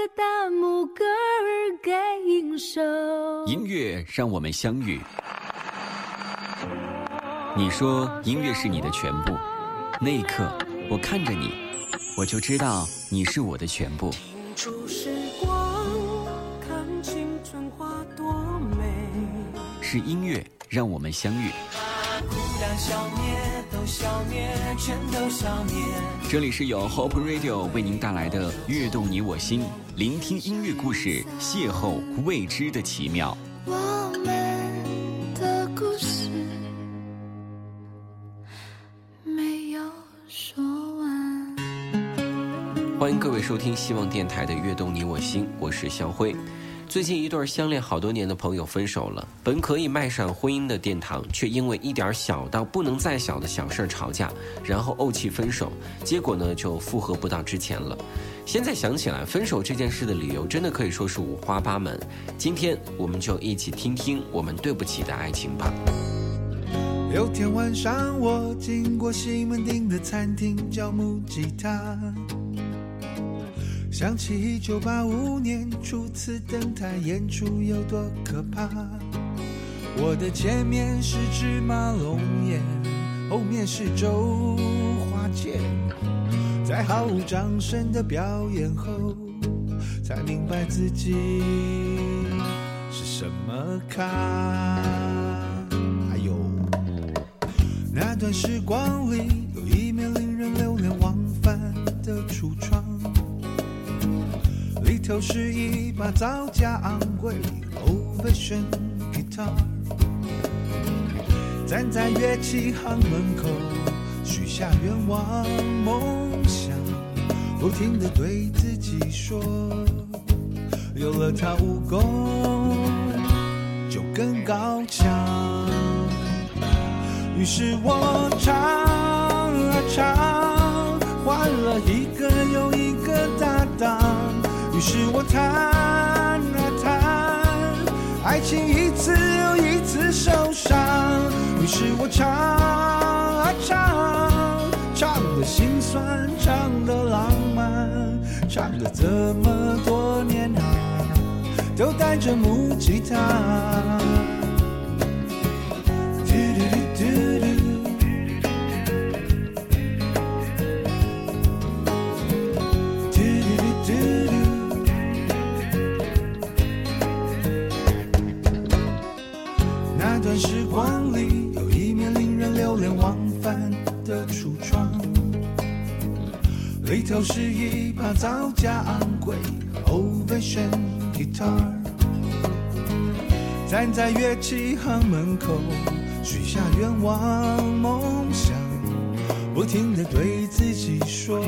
个大拇哥儿该应手。音乐让我们相遇。你说音乐是你的全部，那一刻我看着你，我就知道你是我的全部。是音乐让我们相遇。这里是由 Hope Radio 为您带来的《悦动你我心》，聆听音乐故事，邂逅未知的奇妙。我们的故事没有说完。欢迎各位收听希望电台的《悦动你我心》，我是肖辉。最近一对相恋好多年的朋友分手了，本可以迈上婚姻的殿堂，却因为一点小到不能再小的小事吵架，然后怄气分手，结果呢就复合不到之前了。现在想起来，分手这件事的理由真的可以说是五花八门。今天我们就一起听听我们对不起的爱情吧。有天晚上，我经过西门町的餐厅，叫木吉他。想起一九八五年初次登台演出有多可怕，我的前面是芝麻龙眼，后面是周华健，在毫无掌声的表演后，才明白自己是什么咖。哎呦，那段时光里有一面令人流连忘返的橱窗。里头是一把造价昂贵 old fashioned guitar，站在乐器行门口，许下愿望梦想，不停地对自己说，有了它武功就更高强。于是我唱啊唱，换了一。于是我弹啊弹，爱情一次又一次受伤。于是我唱啊唱，唱的心酸，唱的浪漫，唱了这么多年啊，都带着木吉他。时光里有一面令人流连忘返的橱窗，里头是一把造价昂贵的 old fashion guitar，站在乐器行门口，许下愿望梦想，不停地对自己说，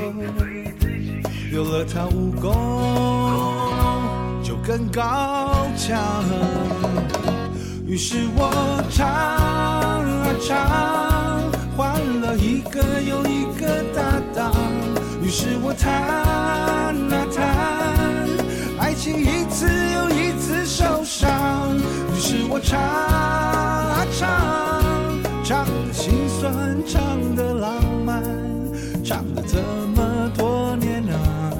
有了它武功就更高强。于是我唱啊唱，换了一个又一个搭档。于是我弹啊弹，爱情一次又一次受伤。于是我唱啊唱，唱的心酸，唱的浪漫，唱了这么多年啊，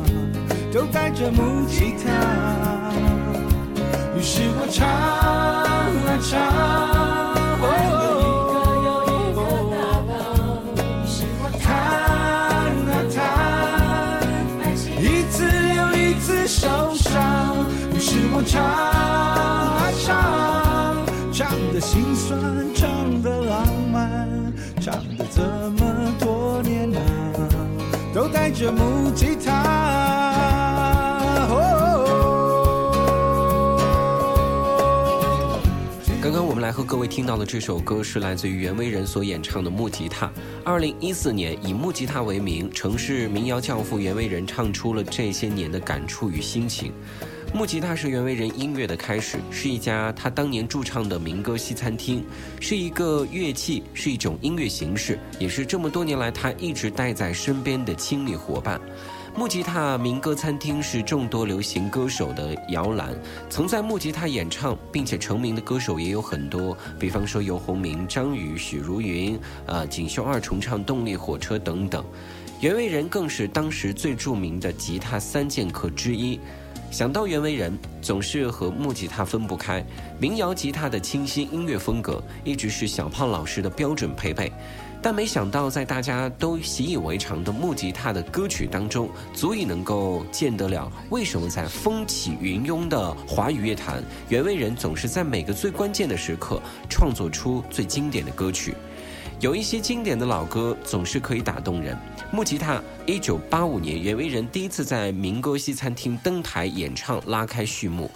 都带着木吉他。是我唱啊唱，爱有一个又一个大浪，是我弹啊弹，一次又一次受伤，于是我唱啊唱，唱的心酸，唱的浪漫，唱的这么多年啊，都带着木吉他。来和各位听到的这首歌是来自于袁惟仁所演唱的《木吉他》。二零一四年，以木吉他为名，城市民谣教父袁惟仁唱出了这些年的感触与心情。木吉他是袁惟仁音乐的开始，是一家他当年驻唱的民歌西餐厅，是一个乐器，是一种音乐形式，也是这么多年来他一直带在身边的亲密伙伴。木吉他民歌餐厅是众多流行歌手的摇篮，曾在木吉他演唱并且成名的歌手也有很多，比方说游鸿明、张宇、许茹芸，呃，锦绣二重唱、动力火车等等。袁惟仁更是当时最著名的吉他三剑客之一。想到袁惟仁，总是和木吉他分不开。民谣吉他的清新音乐风格，一直是小胖老师的标准配备。但没想到，在大家都习以为常的木吉他的歌曲当中，足以能够见得了为什么在风起云涌的华语乐坛，袁惟仁总是在每个最关键的时刻创作出最经典的歌曲。有一些经典的老歌总是可以打动人。木吉他，一九八五年，袁惟仁第一次在民歌西餐厅登台演唱，拉开序幕。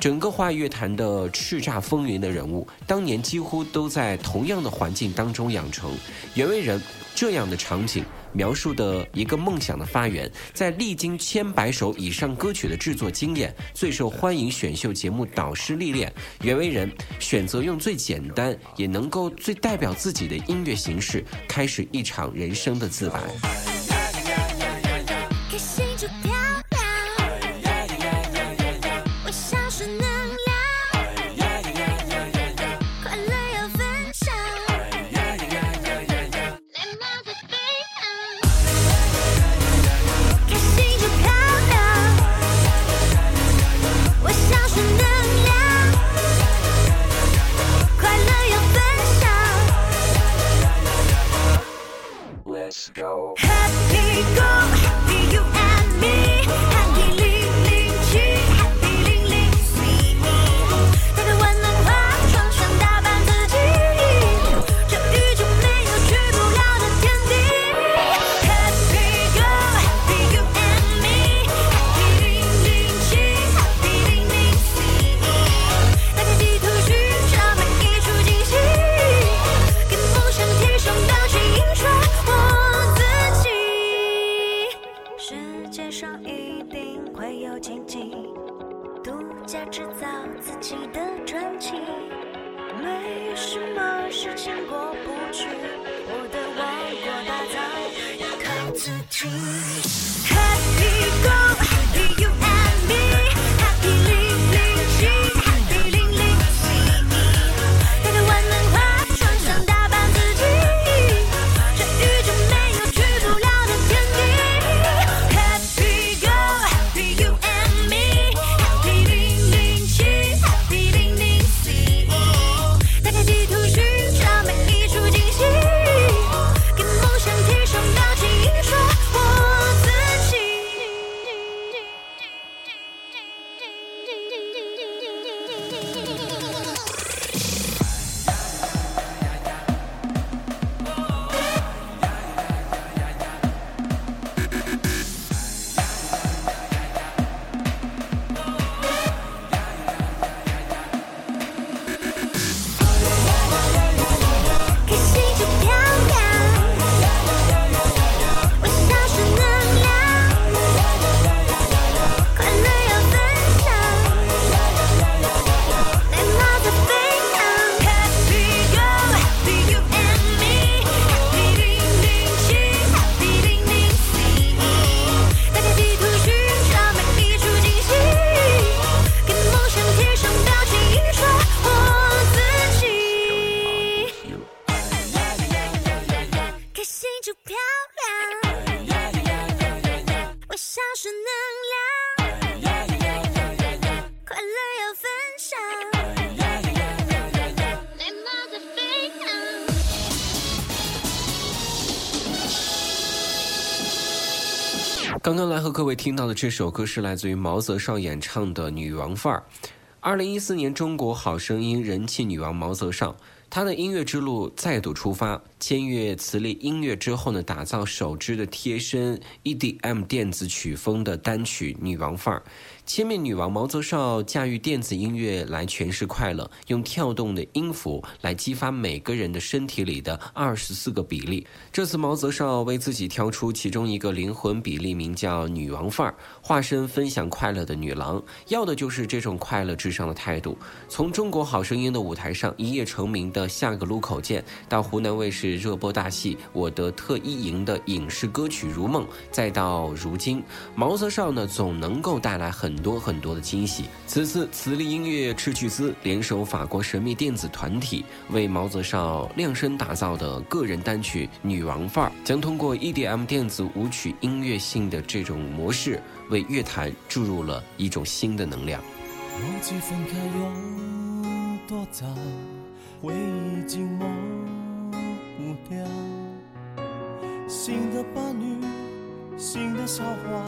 整个华语乐坛的叱咤风云的人物，当年几乎都在同样的环境当中养成。袁惟仁这样的场景，描述的一个梦想的发源，在历经千百首以上歌曲的制作经验，最受欢迎选秀节目导师历练，袁惟仁选择用最简单也能够最代表自己的音乐形式，开始一场人生的自白。听到的这首歌是来自于毛泽少演唱的《女王范儿》。二零一四年中国好声音人气女王毛泽少，她的音乐之路再度出发。签约磁力音乐之后呢，打造首支的贴身 EDM 电子曲风的单曲《女王范儿》。千面女王毛泽少驾驭电子音乐来诠释快乐，用跳动的音符来激发每个人的身体里的二十四个比例。这次毛泽少为自己挑出其中一个灵魂比例，名叫“女王范儿”，化身分享快乐的女郎，要的就是这种快乐至上的态度。从中国好声音的舞台上一夜成名的《下个路口见》，到湖南卫视。热播大戏《我的特一营》的影视歌曲《如梦》，再到如今，毛泽少呢总能够带来很很多很多的惊喜。此次磁力音乐斥巨资联手法国神秘电子团体，为毛泽少量身打造的个人单曲《女王范儿》，将通过 EDM 电子舞曲音乐性的这种模式，为乐坛注入了一种新的能量。忘记分开有多早，回忆已经模糊掉。新的伴侣，新的笑话，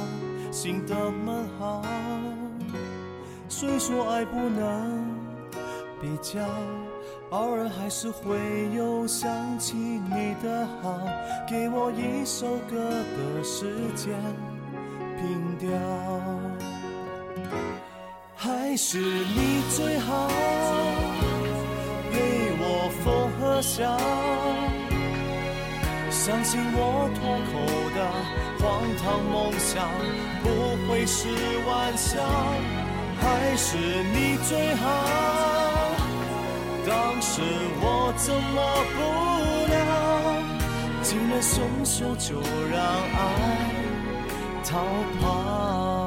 新的门号。虽说爱不能比较，偶尔还是会有想起你的好。给我一首歌的时间，凭吊。还是你最好，陪我风和笑，相信我脱口的荒唐梦想不会是玩笑。还是你最好，当时我怎么不了，竟然松手就让爱逃跑。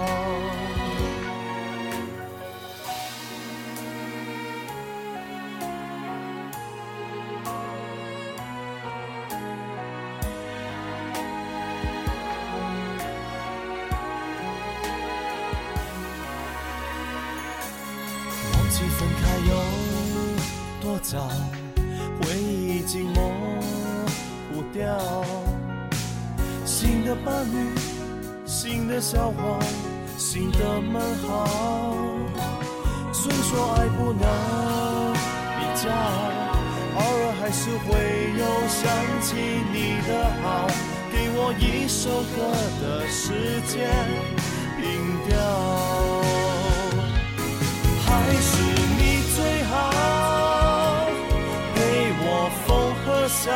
分开有多早，回忆已经模糊掉。新的伴侣，新的笑话，新的门号。虽说爱不能比较，偶尔还是会有想起你的好。给我一首歌的时间，音调。笑，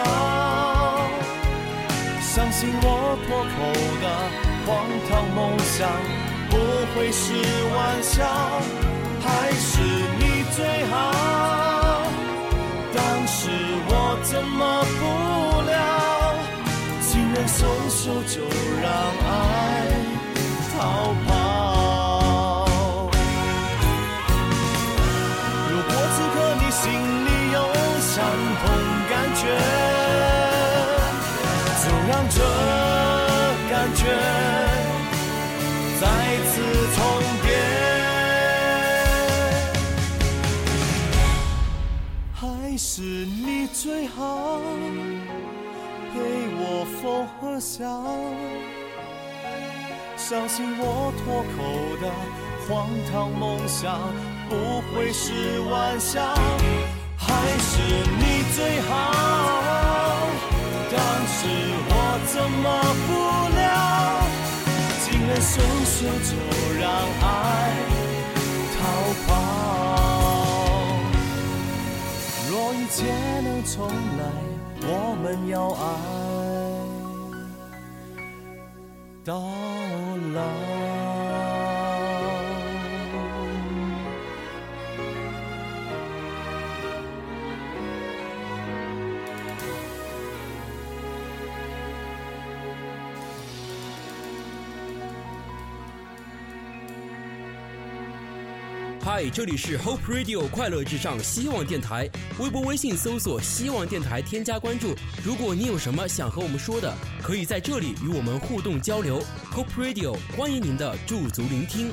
相信我脱口的荒唐梦想不会是玩笑。还是你最好，当时我怎么不了，竟然松手就让爱逃跑。是你最好，陪我风和笑。相信我脱口的荒唐梦想不会是玩笑，还是你最好。当时我怎么不了，竟然松手就让爱逃跑。一切能重来，我们要爱。到老。嗨，这里是 Hope Radio 快乐至上希望电台，微博、微信搜索“希望电台”，添加关注。如果你有什么想和我们说的，可以在这里与我们互动交流。Hope Radio 欢迎您的驻足聆听。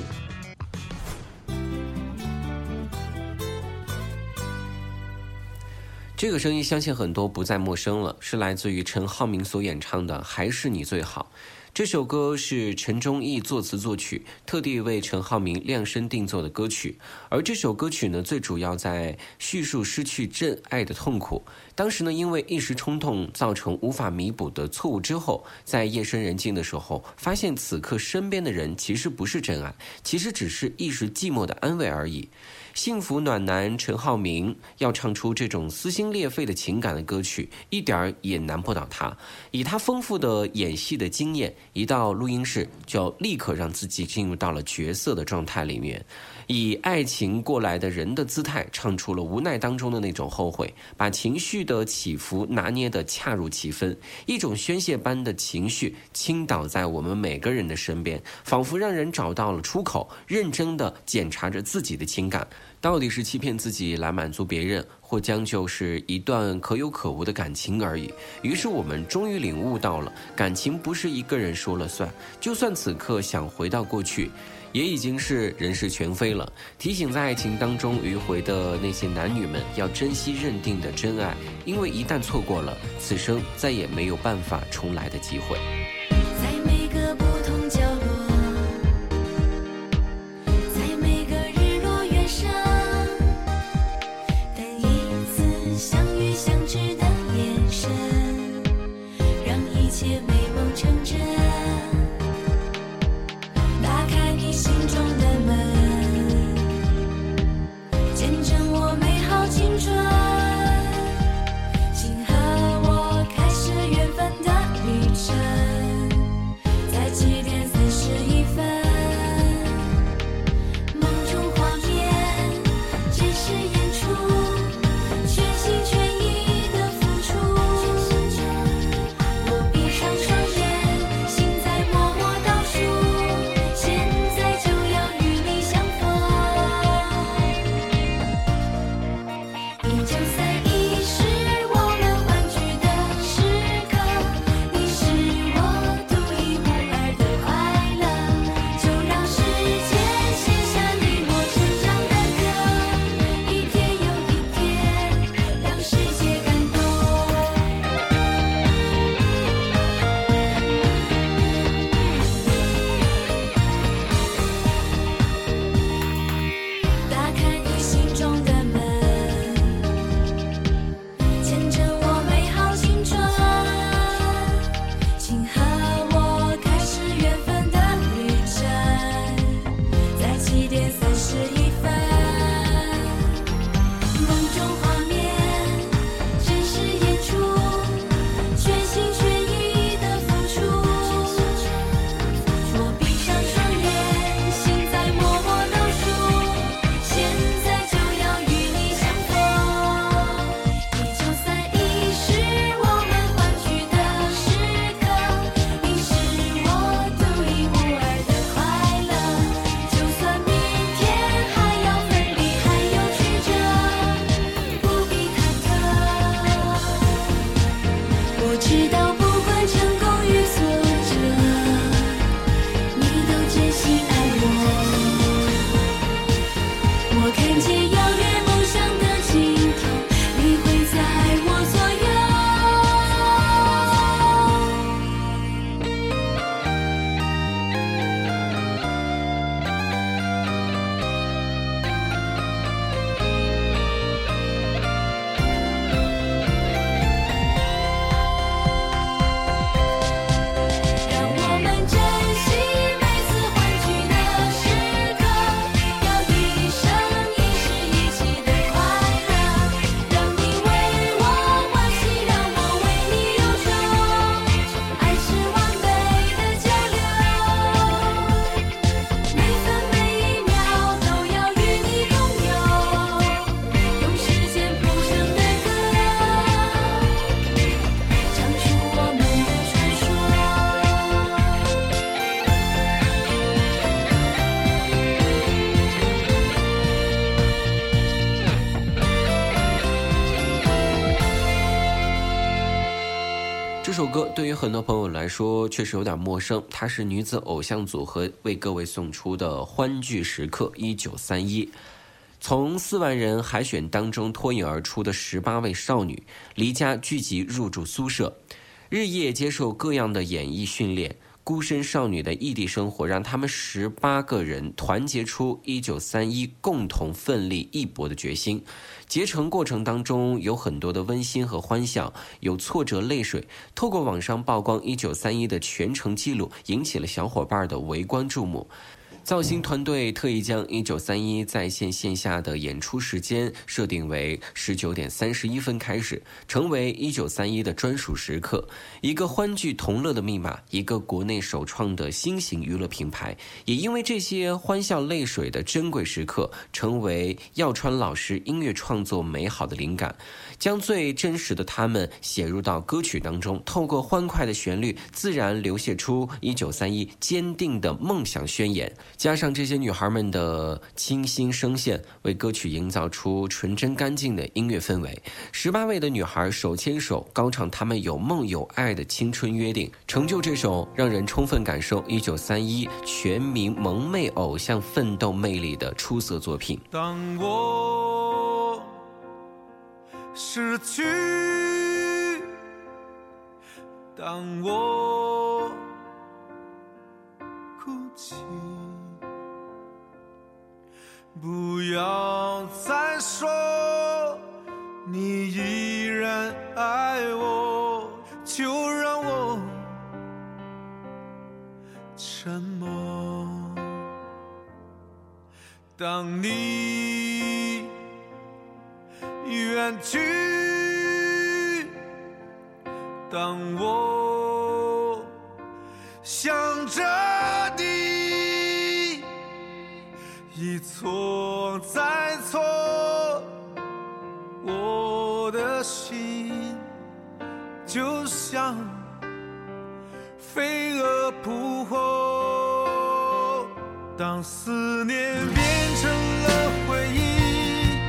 这个声音相信很多不再陌生了，是来自于陈浩民所演唱的《还是你最好》。这首歌是陈忠义作词作曲，特地为陈浩民量身定做的歌曲。而这首歌曲呢，最主要在叙述失去真爱的痛苦。当时呢，因为一时冲动造成无法弥补的错误之后，在夜深人静的时候，发现此刻身边的人其实不是真爱，其实只是一时寂寞的安慰而已。幸福暖男陈浩民要唱出这种撕心裂肺的情感的歌曲，一点儿也难不倒他。以他丰富的演戏的经验，一到录音室就立刻让自己进入到了角色的状态里面，以爱情过来的人的姿态唱出了无奈当中的那种后悔，把情绪的起伏拿捏得恰如其分，一种宣泄般的情绪倾倒在我们每个人的身边，仿佛让人找到了出口，认真地检查着自己的情感。到底是欺骗自己来满足别人，或将就是一段可有可无的感情而已。于是我们终于领悟到了，感情不是一个人说了算。就算此刻想回到过去，也已经是人事全非了。提醒在爱情当中迂回的那些男女们，要珍惜认定的真爱，因为一旦错过了，此生再也没有办法重来的机会。来说确实有点陌生，她是女子偶像组合为各位送出的欢聚时刻一九三一。从四万人海选当中脱颖而出的十八位少女，离家聚集入住宿舍，日夜接受各样的演艺训练。孤身少女的异地生活，让他们十八个人团结出一九三一，共同奋力一搏的决心。结成过程当中有很多的温馨和欢笑，有挫折泪水。透过网上曝光一九三一的全程记录，引起了小伙伴的围观注目。造型团队特意将一九三一在线线下的演出时间设定为十九点三十一分开始，成为一九三一的专属时刻，一个欢聚同乐的密码，一个国内首创的新型娱乐品牌。也因为这些欢笑泪水的珍贵时刻，成为耀川老师音乐创作美好的灵感，将最真实的他们写入到歌曲当中，透过欢快的旋律，自然流泻出一九三一坚定的梦想宣言。加上这些女孩们的清新声线，为歌曲营造出纯真干净的音乐氛围。十八位的女孩手牵手高唱她们有梦有爱的青春约定，成就这首让人充分感受一九三一全民萌妹偶像奋斗魅力的出色作品。当我失去，当我哭泣，不要再说你依然爱我，就让我沉默。当你远去，当我想着一错再错，我的心就像飞蛾扑火。当思念变成了回忆，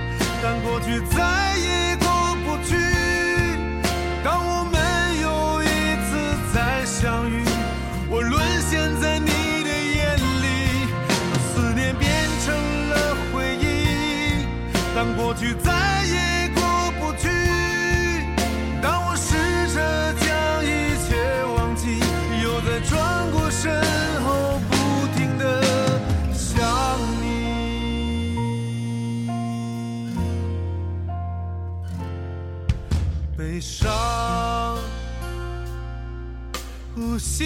当过去再悲伤，呼吸，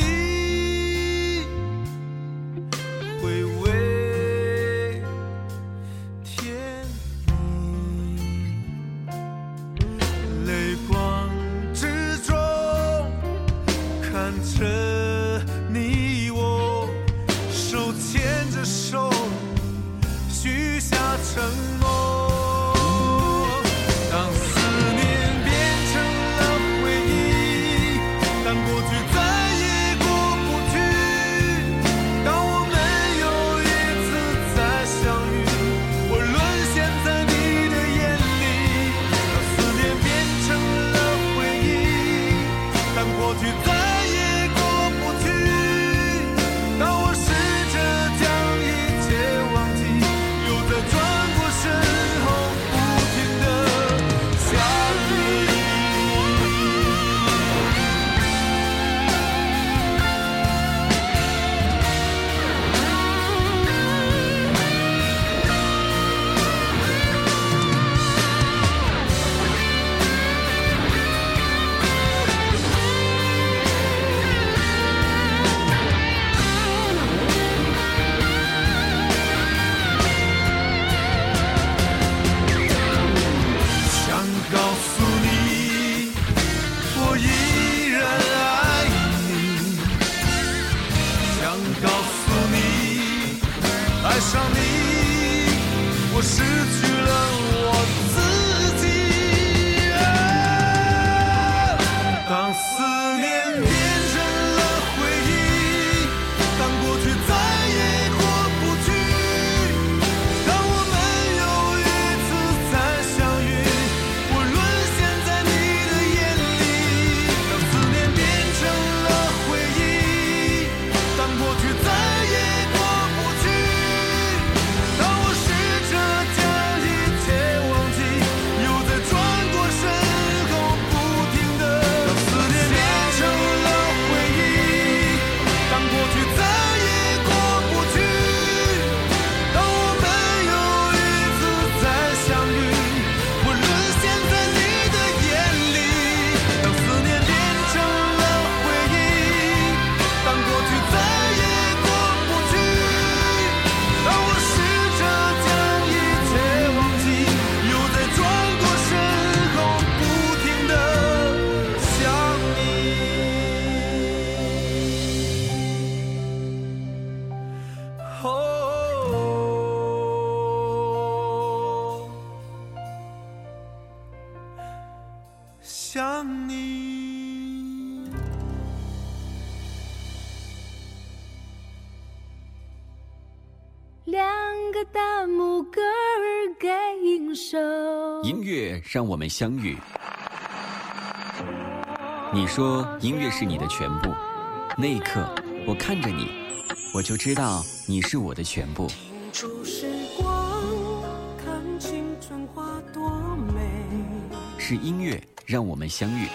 让我们相遇。你说音乐是你的全部，那一刻我看着你，我就知道你是我的全部。青春花多美。是音乐让我们相遇。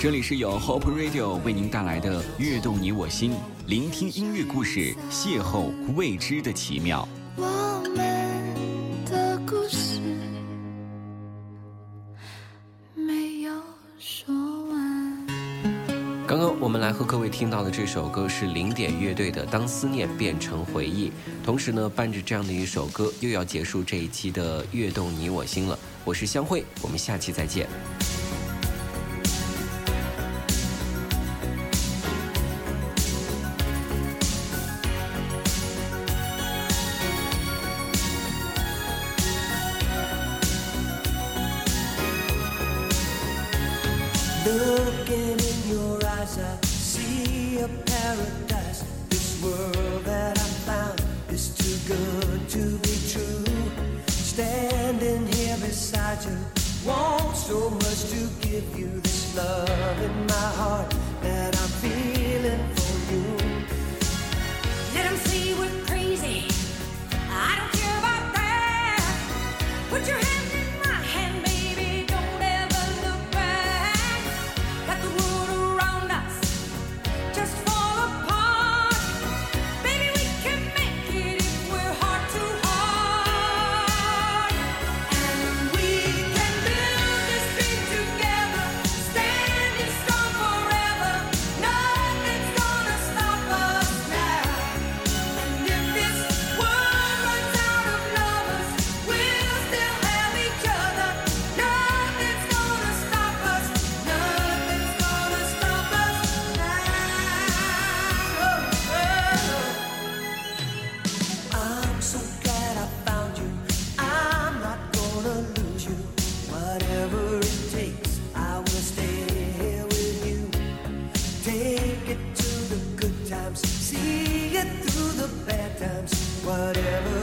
这里是由 Hope Radio 为您带来的《悦动你我心》，聆听音乐故事，邂逅未知的奇妙。我们的故事没有说完。刚刚我们来和各位听到的这首歌是零点乐队的《当思念变成回忆》，同时呢，伴着这样的一首歌，又要结束这一期的《悦动你我心》了。我是香慧，我们下期再见。Whatever